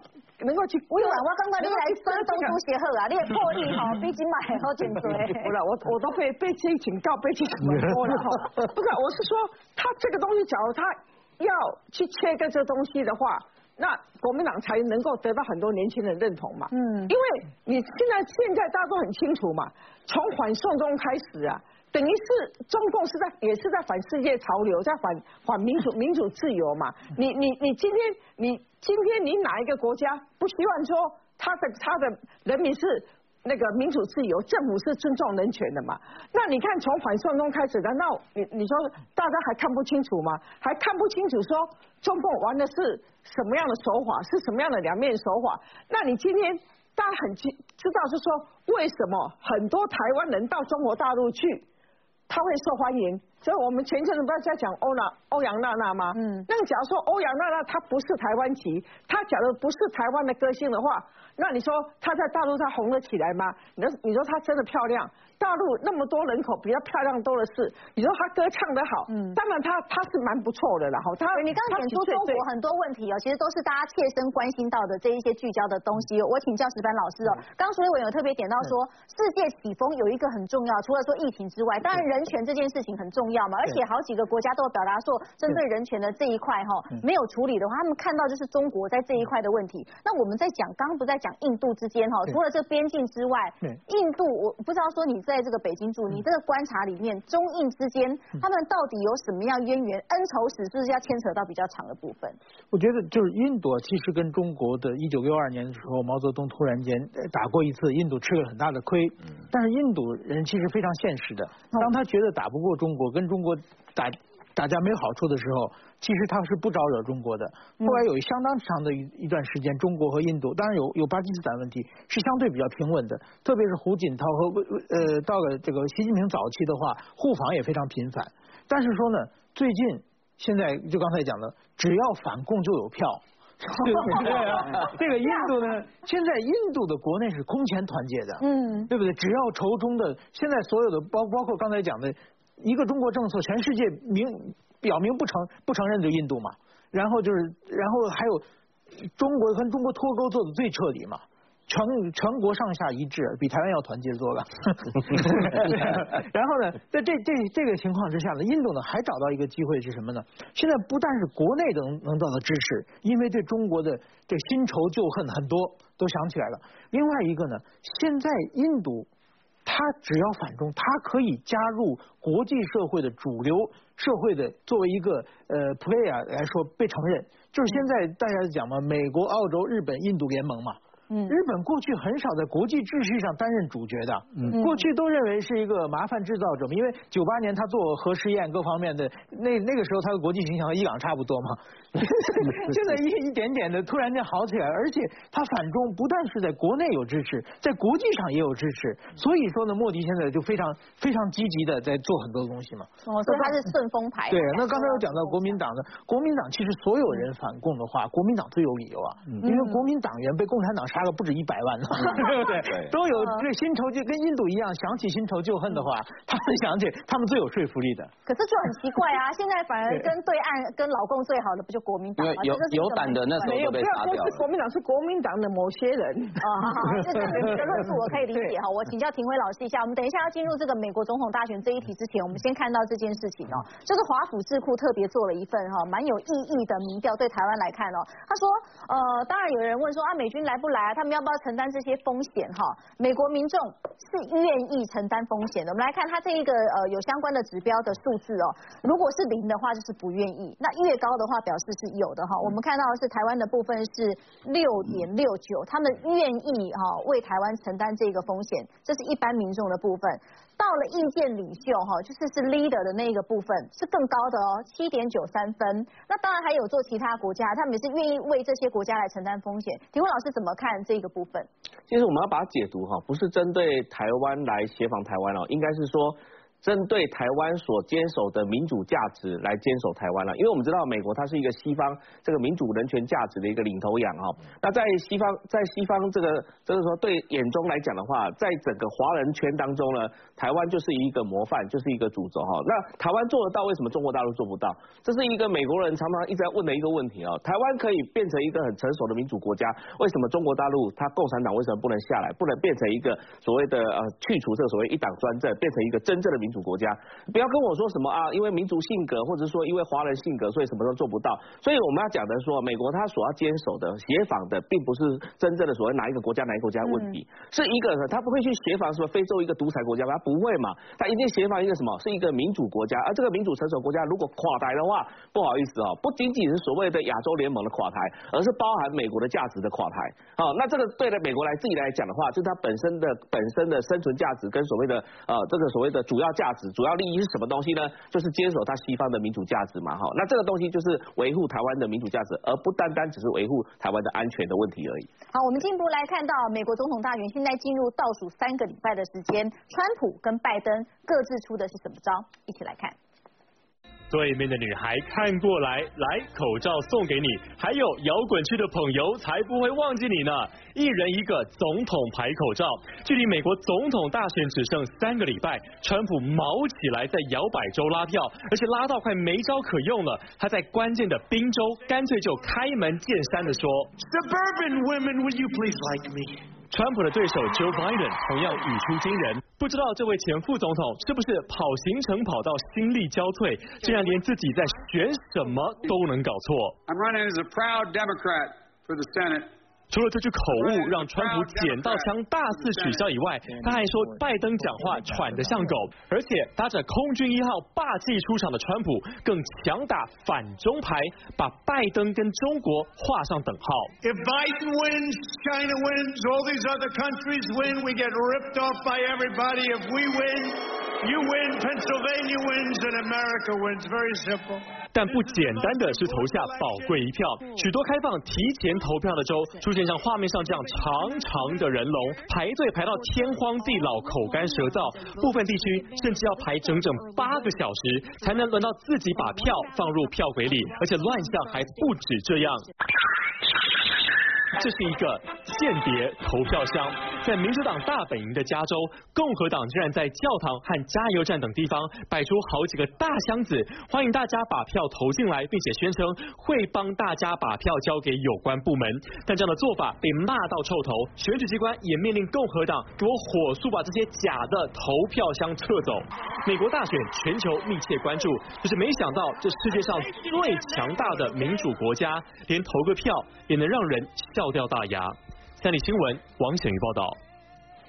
能够去，我我刚刚你来说东都协和啊，你的魄力哈比金买好简直。不了，我我都被被这警告，被这什么说了哈。(laughs) 不是，我是说，他这个东西，假如他要去切割这东西的话，那国民党才能够得到很多年轻人认同嘛。嗯。因为你现在现在大家都很清楚嘛，从反送中开始啊。等于是中共是在也是在反世界潮流，在反反民主民主自由嘛？你你你今天你今天你哪一个国家不希望说他的他的人民是那个民主自由，政府是尊重人权的嘛？那你看从反送中开始的，那你你说大家还看不清楚吗？还看不清楚说中共玩的是什么样的手法，是什么样的两面手法？那你今天大家很清知道是说为什么很多台湾人到中国大陆去，他会受欢迎？所以我们前阵子不是在讲欧娜欧阳娜娜吗？嗯，那假如说欧阳娜娜她不是台湾籍，她假如不是台湾的歌星的话。那你说她在大陆她红了起来吗？你说你说她真的漂亮？大陆那么多人口，比较漂亮多的是。你说她歌唱得好，嗯，当然她她是蛮不错的啦。哈，她你刚刚点出中国很多问题哦，其实都是大家切身关心到的这一些聚焦的东西。我请教石班老师哦，刚刚所以我有特别点到说，世界起风有一个很重要，除了说疫情之外，当然人权这件事情很重要嘛，而且好几个国家都有表达说，针对人权的这一块哈，没有处理的话，他们看到就是中国在这一块的问题。那我们在讲，刚刚不在讲印度之间哈，除了这边境之外，印度我不知道说你在。在这个北京住，你这个观察里面，中印之间他们到底有什么样渊源？恩仇史是不是要牵扯到比较长的部分？我觉得就是印度其实跟中国的一九六二年的时候，毛泽东突然间打过一次，印度吃了很大的亏。但是印度人其实非常现实的，当他觉得打不过中国，跟中国打。打架没有好处的时候，其实他是不招惹中国的。后来有相当长的一一段时间，中国和印度，当然有有巴基斯坦问题，是相对比较平稳的。特别是胡锦涛和呃到了这个习近平早期的话，互访也非常频繁。但是说呢，最近现在就刚才讲的，只要反共就有票。(laughs) 对啊，(laughs) 这个印度呢，现在印度的国内是空前团结的，嗯，对不对？只要仇中的，现在所有的包包括刚才讲的。一个中国政策，全世界明表明不承不承认就印度嘛，然后就是，然后还有中国跟中国脱钩做的最彻底嘛，全全国上下一致，比台湾要团结多了。(laughs) 然后呢，在这这这个情况之下呢，印度呢还找到一个机会是什么呢？现在不但是国内能能得到支持，因为对中国的这新仇旧恨很多都想起来了。另外一个呢，现在印度。他只要反中，他可以加入国际社会的主流社会的作为一个呃 player 来说被承认，就是现在大家讲嘛，美国、澳洲、日本、印度联盟嘛。日本过去很少在国际秩序上担任主角的，过去都认为是一个麻烦制造者嘛。因为九八年他做核试验各方面的，那那个时候他的国际形象和伊朗差不多嘛。(laughs) (laughs) 现在一一点点的突然间好起来，而且他反中不但是在国内有支持，在国际上也有支持。所以说呢，莫迪现在就非常非常积极的在做很多东西嘛。哦，所以他是顺风牌。对，那刚才有讲到国民党的，国民党其实所有人反共的话，国民党最有理由啊，因为国民党员被共产党杀。个不止一百万呢，(laughs) 对不对？都有这新仇就跟印度一样，想起新仇旧恨的话，(laughs) 他们想起他们最有说服力的。可是就很奇怪啊，(laughs) 现在反而跟对岸跟老共最好的不就国民党吗？有有胆的那时候都被杀掉了。是国民党，是国民党的某些人啊。这这个论述我可以理解哈。我请教廷辉老师一下，我们等一下要进入这个美国总统大选这一题之前，我们先看到这件事情哦，就是华府智库特别做了一份哈蛮有意义的民调，对台湾来看哦，他说呃，当然有人问说啊，美军来不来？他们要不要承担这些风险？哈，美国民众是愿意承担风险的。我们来看他这一个呃有相关的指标的数字哦，如果是零的话就是不愿意，那越高的话表示是有的哈。我们看到的是台湾的部分是六点六九，他们愿意哈为台湾承担这个风险，这是一般民众的部分。到了意见领袖哈，就是是 leader 的那一个部分是更高的哦，七点九三分。那当然还有做其他国家，他们也是愿意为这些国家来承担风险。提问老师怎么看这个部分？其实我们要把它解读哈，不是针对台湾来协防台湾哦，应该是说。针对台湾所坚守的民主价值来坚守台湾了，因为我们知道美国它是一个西方这个民主人权价值的一个领头羊哈。那在西方在西方这个就是说对眼中来讲的话，在整个华人圈当中呢，台湾就是一个模范，就是一个主轴哈。那台湾做得到，为什么中国大陆做不到？这是一个美国人常常一直在问的一个问题哦。台湾可以变成一个很成熟的民主国家，为什么中国大陆它共产党为什么不能下来，不能变成一个所谓的呃去除这个所谓一党专政，变成一个真正的民？主国家。不要跟我说什么啊，因为民族性格，或者说因为华人性格，所以什么都做不到。所以我们要讲的说，美国它所要坚守的协防的，并不是真正的所谓哪一个国家哪一个国家问题，是一个他不会去协防什么非洲一个独裁国家他不会嘛，他一定协防一个什么，是一个民主国家。而这个民主成熟国家如果垮台的话，不好意思哦，不仅仅是所谓的亚洲联盟的垮台，而是包含美国的价值的垮台。好，那这个对了美国来自己来讲的话，就是它本身的本身的生存价值跟所谓的呃这个所谓的主要价价值、主要利益是什么东西呢？就是坚守它西方的民主价值嘛。哈，那这个东西就是维护台湾的民主价值，而不单单只是维护台湾的安全的问题而已。好，我们进一步来看到美国总统大选现在进入倒数三个礼拜的时间，川普跟拜登各自出的是什么招？一起来看。对面的女孩看过来，来口罩送给你，还有摇滚区的朋友才不会忘记你呢。一人一个总统牌口罩，距离美国总统大选只剩三个礼拜，川普毛起来在摇摆州拉票，而且拉到快没招可用了。他在关键的宾州干脆就开门见山的说：“Suburban women, would you please like me？” 川普的对手 Joe Biden 同样语出惊人，不知道这位前副总统是不是跑行程跑到心力交瘁，竟然连自己在选什么都能搞错。I'm running as a proud Democrat for the Senate. 除了这句口误让川普捡到枪大肆取笑以外，他还说拜登讲话喘得像狗，而且搭着空军一号霸气出场的川普更强打反中牌，把拜登跟中国画上等号。If Biden wins, China wins, all these other countries win, we get ripped off by everybody. If we win, you win, Pennsylvania wins, and America wins. Very simple. 但不简单的是投下宝贵一票，许多开放提前投票的州出现像画面上这样长长的人龙，排队排到天荒地老、口干舌燥，部分地区甚至要排整整八个小时才能轮到自己把票放入票轨里，而且乱象还不止这样。这是一个间谍投票箱，在民主党大本营的加州，共和党竟然在教堂和加油站等地方摆出好几个大箱子，欢迎大家把票投进来，并且宣称会帮大家把票交给有关部门。但这样的做法被骂到臭头，选举机关也命令共和党给我火速把这些假的投票箱撤走。美国大选全球密切关注，就是没想到这世界上最强大的民主国家，连投个票也能让人笑笑。掉大牙。三立新闻，王显瑜报道。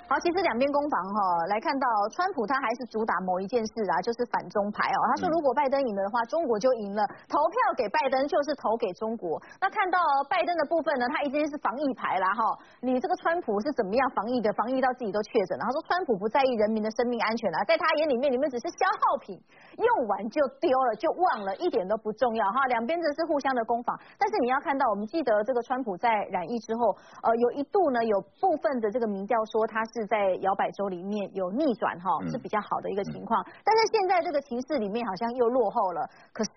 好，其实两边攻防哈，来看到川普他还是主打某一件事啊，就是反中牌哦。他说如果拜登赢了的话，中国就赢了，投票给拜登就是投给中国。那看到拜登的部分呢，他一定是防疫牌啦哈。你这个川普是怎么样防疫的？防疫到自己都确诊了。他说川普不在意人民的生命安全啊，在他眼里面你们只是消耗品，用完就丢了，就忘了，一点都不重要哈。两边这是互相的攻防，但是你要看到，我们记得这个川普在染疫之后，呃，有一度呢，有部分的这个民调说他是。在摇摆州里面有逆转哈是比较好的一个情况，但是现在这个情势里面好像又落后了。可是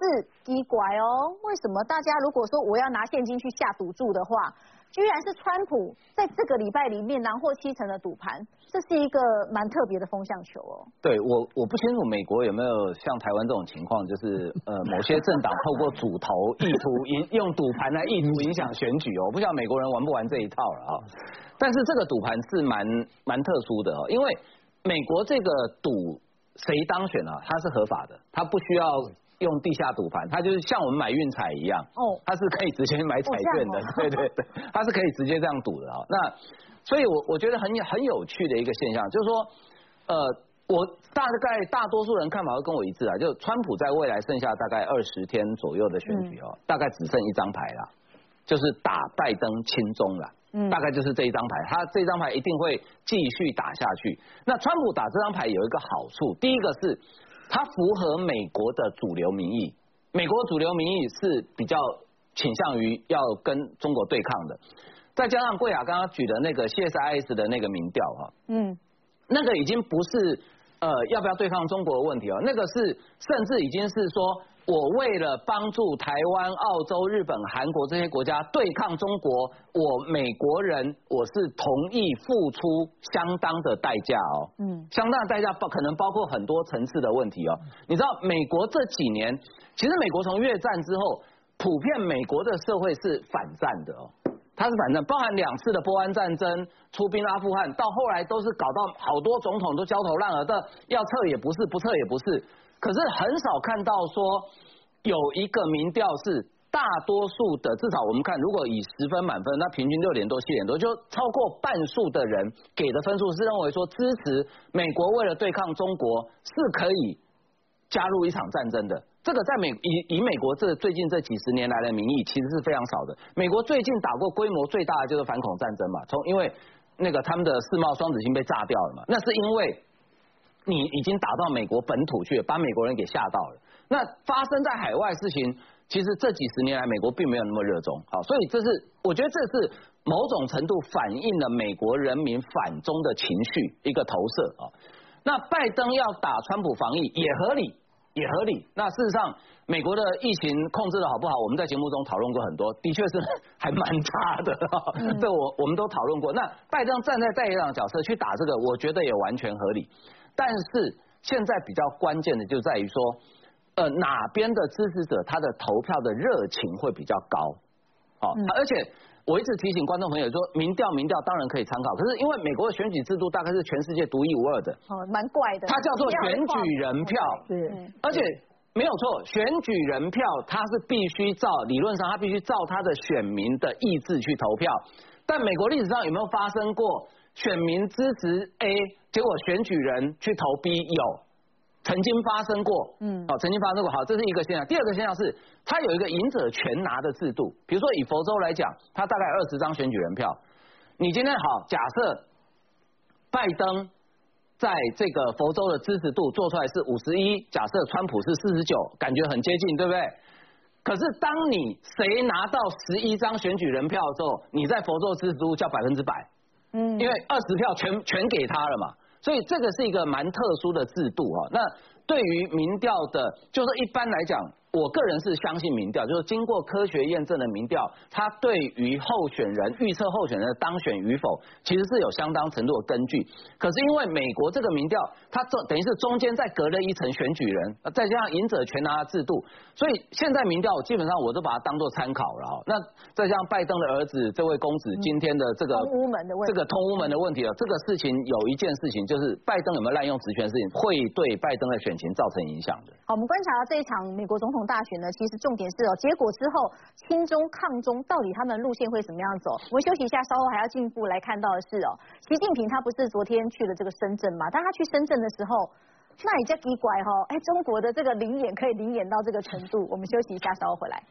奇怪哦，为什么大家如果说我要拿现金去下赌注的话，居然是川普在这个礼拜里面囊获七成的赌盘，这是一个蛮特别的风向球哦。对我我不清楚美国有没有像台湾这种情况，就是呃某些政党透过主投意图影用赌盘来意图影响选举哦，我不知道美国人玩不玩这一套了啊。但是这个赌盘是蛮蛮特殊的哦，因为美国这个赌谁当选啊，它是合法的，它不需要用地下赌盘，它就是像我们买运彩一样，哦，它是可以直接买彩券的，对对对，它是可以直接这样赌的啊。那所以，我我觉得很很有趣的一个现象，就是说，呃，我大概大多数人看法都跟我一致啊，就川普在未来剩下大概二十天左右的选举哦，大概只剩一张牌了，就是打拜登亲中了。大概就是这一张牌，他这张牌一定会继续打下去。那川普打这张牌有一个好处，第一个是它符合美国的主流民意，美国主流民意是比较倾向于要跟中国对抗的。再加上贵雅刚刚举的那个 CSIS 的那个民调哈，嗯，那个已经不是呃要不要对抗中国的问题了，那个是甚至已经是说。我为了帮助台湾、澳洲、日本、韩国这些国家对抗中国，我美国人我是同意付出相当的代价哦，嗯，相当的代价包可能包括很多层次的问题哦。你知道美国这几年，其实美国从越战之后，普遍美国的社会是反战的哦，它是反战包含两次的波湾战争、出兵阿富汗，到后来都是搞到好多总统都焦头烂额的，要撤也不是，不撤也不是。可是很少看到说有一个民调是大多数的，至少我们看，如果以十分满分，那平均六点多、七点多，就超过半数的人给的分数是认为说支持美国为了对抗中国是可以加入一场战争的。这个在美以以美国这最近这几十年来的民意，其实是非常少的。美国最近打过规模最大的就是反恐战争嘛，从因为那个他们的世贸双子星被炸掉了嘛，那是因为你已经打到美国本土去了，把美国人给吓到了。那发生在海外事情，其实这几十年来美国并没有那么热衷，好，所以这是我觉得这是某种程度反映了美国人民反中的情绪一个投射啊。那拜登要打川普防疫也合理。也合理。那事实上，美国的疫情控制的好不好？我们在节目中讨论过很多，的确是还蛮差的。这我我们都讨论过。那拜登站在代理长角色去打这个，我觉得也完全合理。但是现在比较关键的就在于说，呃，哪边的支持者他的投票的热情会比较高？好，而且。我一直提醒观众朋友说，民调民调当然可以参考，可是因为美国的选举制度大概是全世界独一无二的，哦，蛮怪的。它叫做选举人票，对，而且没有错，选举人票它是必须照理论上，它必须照他的选民的意志去投票。但美国历史上有没有发生过选民支持 A，结果选举人去投 B？有。曾经发生过，嗯，哦，曾经发生过，好，这是一个现象。第二个现象是，它有一个赢者全拿的制度。比如说以佛州来讲，它大概二十张选举人票。你今天好，假设拜登在这个佛州的支持度做出来是五十一，假设川普是四十九，感觉很接近，对不对？可是当你谁拿到十一张选举人票之后，你在佛州支持度叫百分之百，嗯，因为二十票全全给他了嘛。所以这个是一个蛮特殊的制度啊。那对于民调的，就是一般来讲。我个人是相信民调，就是经过科学验证的民调，它对于候选人预测候选人的当选与否，其实是有相当程度的根据。可是因为美国这个民调，它中等于是中间再隔了一层选举人，再加上赢者全拿的制度，所以现在民调基本上我都把它当做参考了哈。那再加上拜登的儿子这位公子今天的这个通乌门的问题，这个通乌门的问题啊，这个事情有一件事情就是拜登有没有滥用职权的事情，会对拜登的选情造成影响的。好，我们观察到这一场美国总统。大选呢，其实重点是哦，结果之后亲中抗中到底他们路线会怎么样走？我们休息一下，稍后还要进一步来看到的是哦，习近平他不是昨天去了这个深圳嘛？当他去深圳的时候，那也叫奇怪哈，哎，中国的这个灵眼可以灵眼到这个程度？我们休息一下，稍后回来。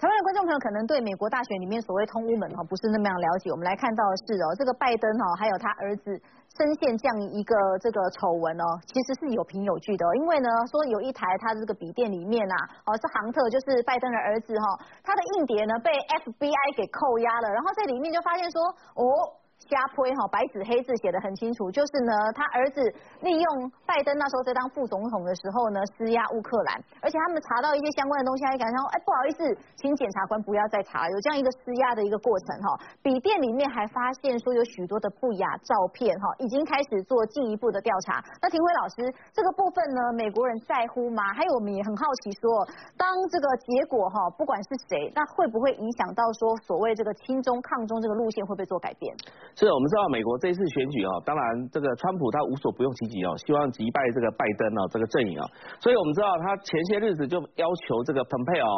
台湾的观众朋友可能对美国大选里面所谓通乌门哈不是那么样了解，我们来看到的是哦，这个拜登哈还有他儿子深陷这样一个这个丑闻哦，其实是有凭有据的，因为呢说有一台他这个笔电里面啊，哦是杭特就是拜登的儿子哈，他的硬碟呢被 FBI 给扣押了，然后在里面就发现说哦。瞎推哈，白纸黑字写的很清楚，就是呢，他儿子利用拜登那时候在当副总统的时候呢，施压乌克兰，而且他们查到一些相关的东西，还敢说，哎，不好意思，请检察官不要再查，有这样一个施压的一个过程哈。笔电里面还发现说有许多的不雅照片哈，已经开始做进一步的调查。那庭辉老师，这个部分呢，美国人在乎吗？还有我们也很好奇说，当这个结果哈，不管是谁，那会不会影响到说所谓这个亲中抗中这个路线会不会做改变？是，我们知道美国这一次选举啊，当然这个川普他无所不用其极哦，希望击败这个拜登哦这个阵营啊，所以我们知道他前些日子就要求这个蓬佩奥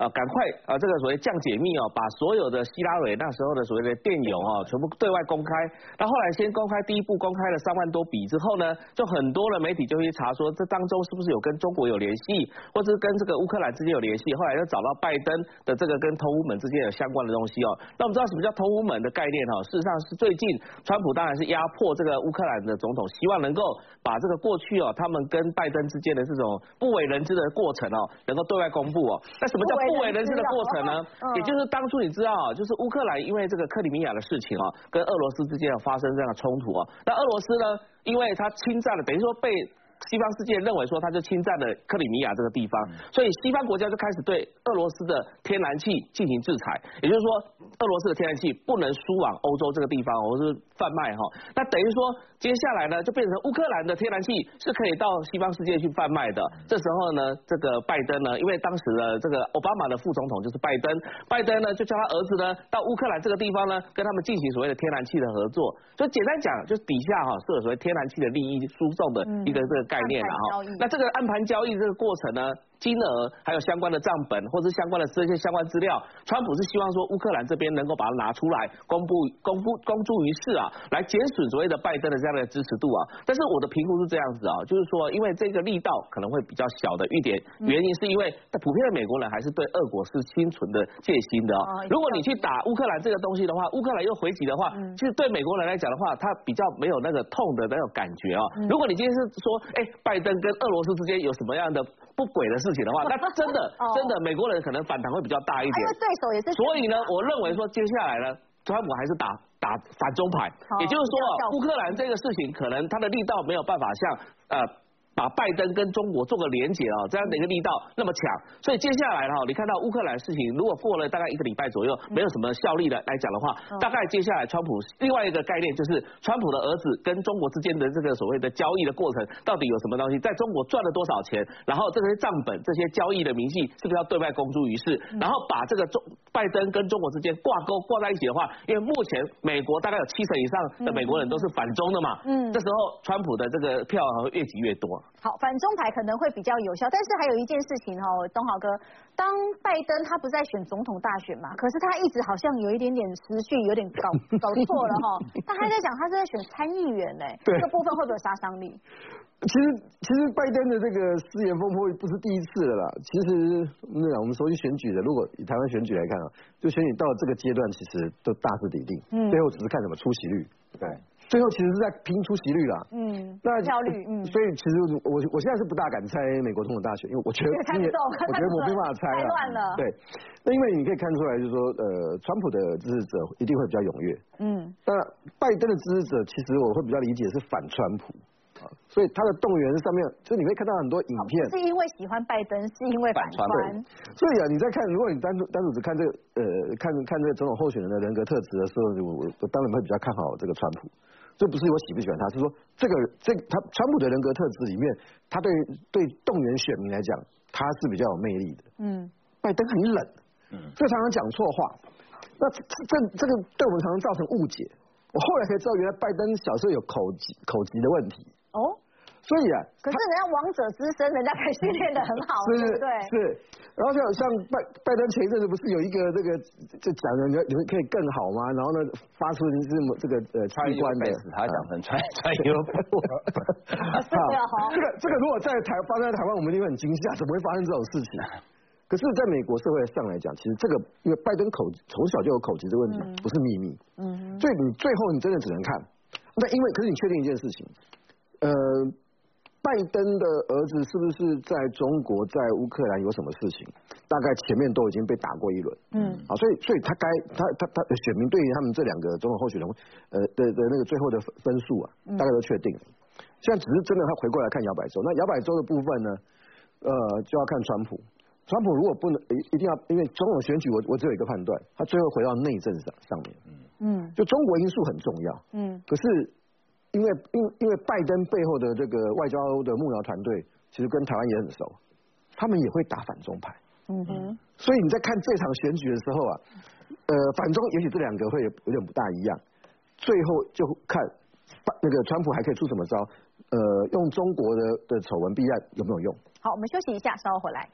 啊赶快啊这个所谓降解密哦，把所有的希拉蕊那时候的所谓的电邮啊全部对外公开。那后来先公开第一步公开了三万多笔之后呢，就很多的媒体就去查说这当中是不是有跟中国有联系，或者是跟这个乌克兰之间有联系。后来又找到拜登的这个跟通乌门之间有相关的东西哦。那我们知道什么叫通乌门的概念哈？事实上是最近。川普当然是压迫这个乌克兰的总统，希望能够把这个过去哦，他们跟拜登之间的这种不为人知的过程哦，能够对外公布哦。那什么叫不为人知的过程呢？也就是当初你知道啊，就是乌克兰因为这个克里米亚的事情啊，跟俄罗斯之间有发生这样的冲突啊。那俄罗斯呢，因为它侵占了，等于说被西方世界认为说它就侵占了克里米亚这个地方，所以西方国家就开始对俄罗斯的天然气进行制裁，也就是说俄罗斯的天然气不能输往欧洲这个地方，或是贩卖哈。那等于说接下来呢，就变成乌克兰的天然气是可以到西方世界去贩卖的。这时候呢，这个拜登呢，因为当时的这个奥巴马的副总统就是拜登，拜登呢就叫他儿子呢到乌克兰这个地方呢，跟他们进行所谓的天然气的合作。所以简单讲，就是底下哈是有所谓天然气的利益输送的一个这个概念了哈。那这个暗盘交易这个过程呢？金额还有相关的账本或者相关的这些相关资料，川普是希望说乌克兰这边能够把它拿出来公布、公布、公诸于世啊，来减损所谓的拜登的这样的支持度啊。但是我的评估是这样子啊，就是说因为这个力道可能会比较小的一点，原因是因为普遍的美国人还是对俄国是心存的戒心的啊。如果你去打乌克兰这个东西的话，乌克兰又回击的话，其实对美国人来讲的话，他比较没有那个痛的那种感觉啊。如果你今天是说，哎，拜登跟俄罗斯之间有什么样的不轨的事情的话，(laughs) 那真的真的美国人可能反弹会比较大一点。对手也是。所以呢，我认为说接下来呢，川普还是打打反中牌，也就是说，乌克兰这个事情可能他的力道没有办法像呃。把拜登跟中国做个连结啊，这样的一个力道那么强，所以接下来哈，你看到乌克兰事情如果过了大概一个礼拜左右，没有什么效力的来讲的话，大概接下来川普另外一个概念就是川普的儿子跟中国之间的这个所谓的交易的过程到底有什么东西，在中国赚了多少钱，然后这些账本、这些交易的明细是不是要对外公诸于世，然后把这个中拜登跟中国之间挂钩挂在一起的话，因为目前美国大概有七成以上的美国人都是反中的嘛，嗯，这时候川普的这个票会越挤越多。好，反中牌可能会比较有效，但是还有一件事情哦，东豪哥，当拜登他不在选总统大选嘛，可是他一直好像有一点点思绪有点搞 (laughs) 搞错了哈，他还在讲他是在选参议员呢，(laughs) 这个部分会不会有杀伤力？其实其实拜登的这个誓言风波不是第一次了啦，其实那我们熟悉选举的，如果以台湾选举来看啊，就选举到这个阶段，其实都大势已定，嗯，最后只是看什么出席率，对。最后其实是在拼出席率啦，嗯，那效率，嗯，所以其实我我现在是不大敢猜美国总统大选，因为我觉得 (laughs) 今年我觉得我没办法猜了，太乱了，对，那因为你可以看出来，就是说，呃，川普的支持者一定会比较踊跃，嗯，那拜登的支持者其实我会比较理解是反川普。所以他的动员上面，就你会看到很多影片，是因为喜欢拜登，是因为反川。所以啊，你在看，如果你单独单独只看这个，呃，看看这个总统候选人的人格特质的时候，我我当然会比较看好这个川普。这不是我喜不喜欢他，是说这个这他川普的人格特质里面，他对对动员选民来讲，他是比较有魅力的。嗯，拜登很冷，嗯，所以常常讲错话。那这这这个对我们常常造成误解。我后来才知道，原来拜登小时候有口疾口疾的问题。哦，所以啊，可是人家王者之身，人家可以训练的很好，对不对？是，然后像像拜拜登前一阵子不是有一个这个就讲的你你们可以更好吗？然后呢发出这么这个呃器官的，他讲成穿穿衣服，(laughs) 好，这个这个如果在台发生在台湾，我们一定会很惊吓，怎么会发生这种事情？(laughs) 可是，在美国社会上来讲，其实这个因为拜登口从小就有口疾的问题，不是秘密。嗯。所以你最后你真的只能看，那因为可是你确定一件事情，呃，拜登的儿子是不是在中国在乌克兰有什么事情？大概前面都已经被打过一轮。嗯。啊，所以所以他该他他他选民对于他们这两个总统候选人，呃的的那个最后的分数啊，大概都确定了。现在只是真的他回过来看摇摆州，那摇摆州的部分呢，呃，就要看川普。川普如果不能一一定要，因为总统选举，我我只有一个判断，他最后回到内政上上面，嗯嗯，就中国因素很重要，嗯，可是因为因因为拜登背后的这个外交的幕僚团队，其实跟台湾也很熟，他们也会打反中牌，嗯哼，所以你在看这场选举的时候啊，呃，反中也许这两个会有有点不大一样，最后就看那个川普还可以出什么招，呃，用中国的的丑闻避案有没有用？好，我们休息一下，稍后回来。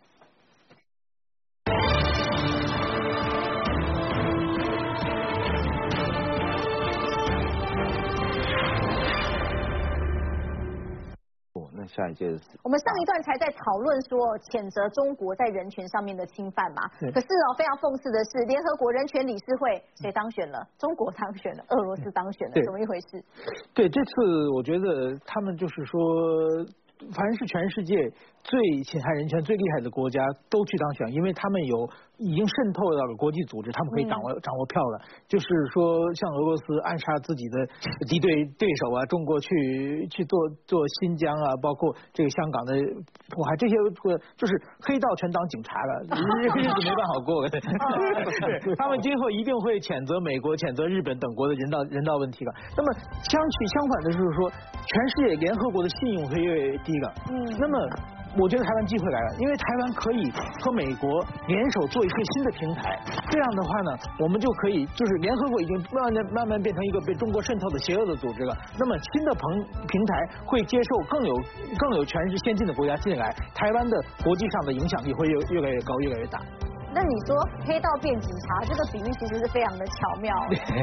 下一届的事，我们上一段才在讨论说谴责中国在人权上面的侵犯嘛。可是哦，非常讽刺的是，联合国人权理事会谁当选了？中国当选了，俄罗斯当选了，怎么一回事？对，这次我觉得他们就是说，凡是全世界最侵害人权最厉害的国家都去当选，因为他们有已经渗透到了国际组织，他们可以掌握掌握票了。就是说，像俄罗斯暗杀自己的敌对对手啊，中国去去做做新疆啊，包括这个香港的迫害，这些就是黑道全当警察了，(laughs) 日子没办法过。对，他们今后一定会谴责美国、谴责日本等国的人道人道问题了。那么相去相反的就是说，全世界联合国的信用会越低了。嗯，那么。我觉得台湾机会来了，因为台湾可以和美国联手做一些新的平台，这样的话呢，我们就可以就是联合国已经慢慢慢慢变成一个被中国渗透的邪恶的组织了。那么新的平平台会接受更有更有全是先进的国家进来，台湾的国际上的影响力会越越来越高，越来越大。那你说黑道变警察这个比喻其实是非常的巧妙。(laughs)